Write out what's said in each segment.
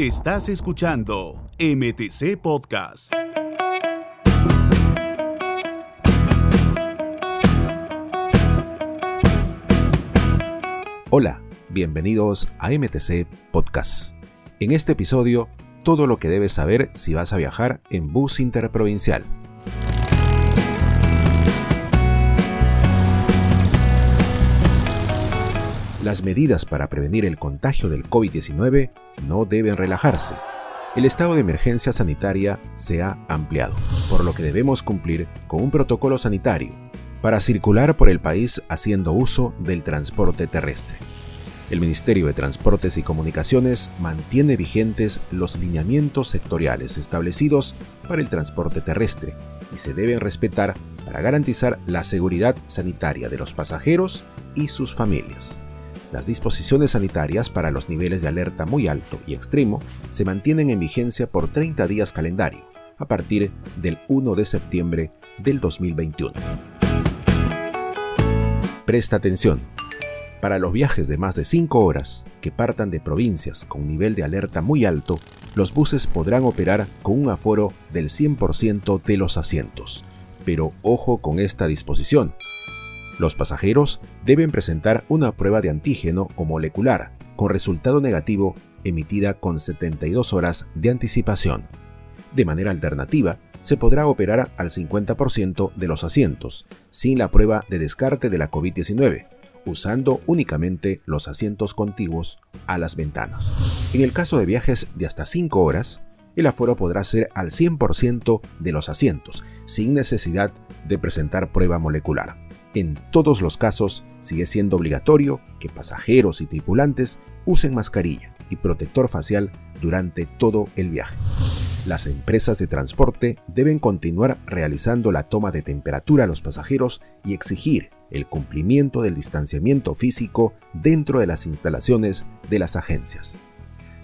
Estás escuchando MTC Podcast. Hola, bienvenidos a MTC Podcast. En este episodio, todo lo que debes saber si vas a viajar en bus interprovincial. Las medidas para prevenir el contagio del COVID-19 no deben relajarse. El estado de emergencia sanitaria se ha ampliado, por lo que debemos cumplir con un protocolo sanitario para circular por el país haciendo uso del transporte terrestre. El Ministerio de Transportes y Comunicaciones mantiene vigentes los lineamientos sectoriales establecidos para el transporte terrestre y se deben respetar para garantizar la seguridad sanitaria de los pasajeros y sus familias. Las disposiciones sanitarias para los niveles de alerta muy alto y extremo se mantienen en vigencia por 30 días calendario, a partir del 1 de septiembre del 2021. Presta atención. Para los viajes de más de 5 horas que partan de provincias con nivel de alerta muy alto, los buses podrán operar con un aforo del 100% de los asientos. Pero ojo con esta disposición, los pasajeros deben presentar una prueba de antígeno o molecular con resultado negativo emitida con 72 horas de anticipación. De manera alternativa, se podrá operar al 50% de los asientos, sin la prueba de descarte de la COVID-19, usando únicamente los asientos contiguos a las ventanas. En el caso de viajes de hasta 5 horas, el aforo podrá ser al 100% de los asientos, sin necesidad de presentar prueba molecular. En todos los casos sigue siendo obligatorio que pasajeros y tripulantes usen mascarilla y protector facial durante todo el viaje. Las empresas de transporte deben continuar realizando la toma de temperatura a los pasajeros y exigir el cumplimiento del distanciamiento físico dentro de las instalaciones de las agencias.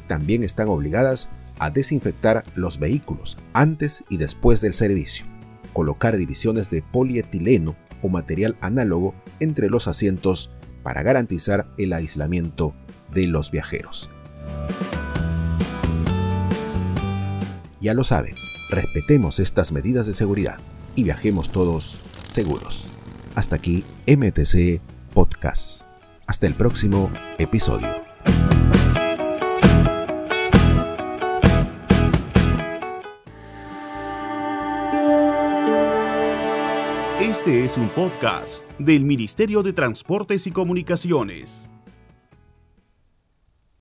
También están obligadas a desinfectar los vehículos antes y después del servicio, colocar divisiones de polietileno o material análogo entre los asientos para garantizar el aislamiento de los viajeros. Ya lo saben, respetemos estas medidas de seguridad y viajemos todos seguros. Hasta aquí MTC Podcast. Hasta el próximo episodio. Este es un podcast del Ministerio de Transportes y Comunicaciones.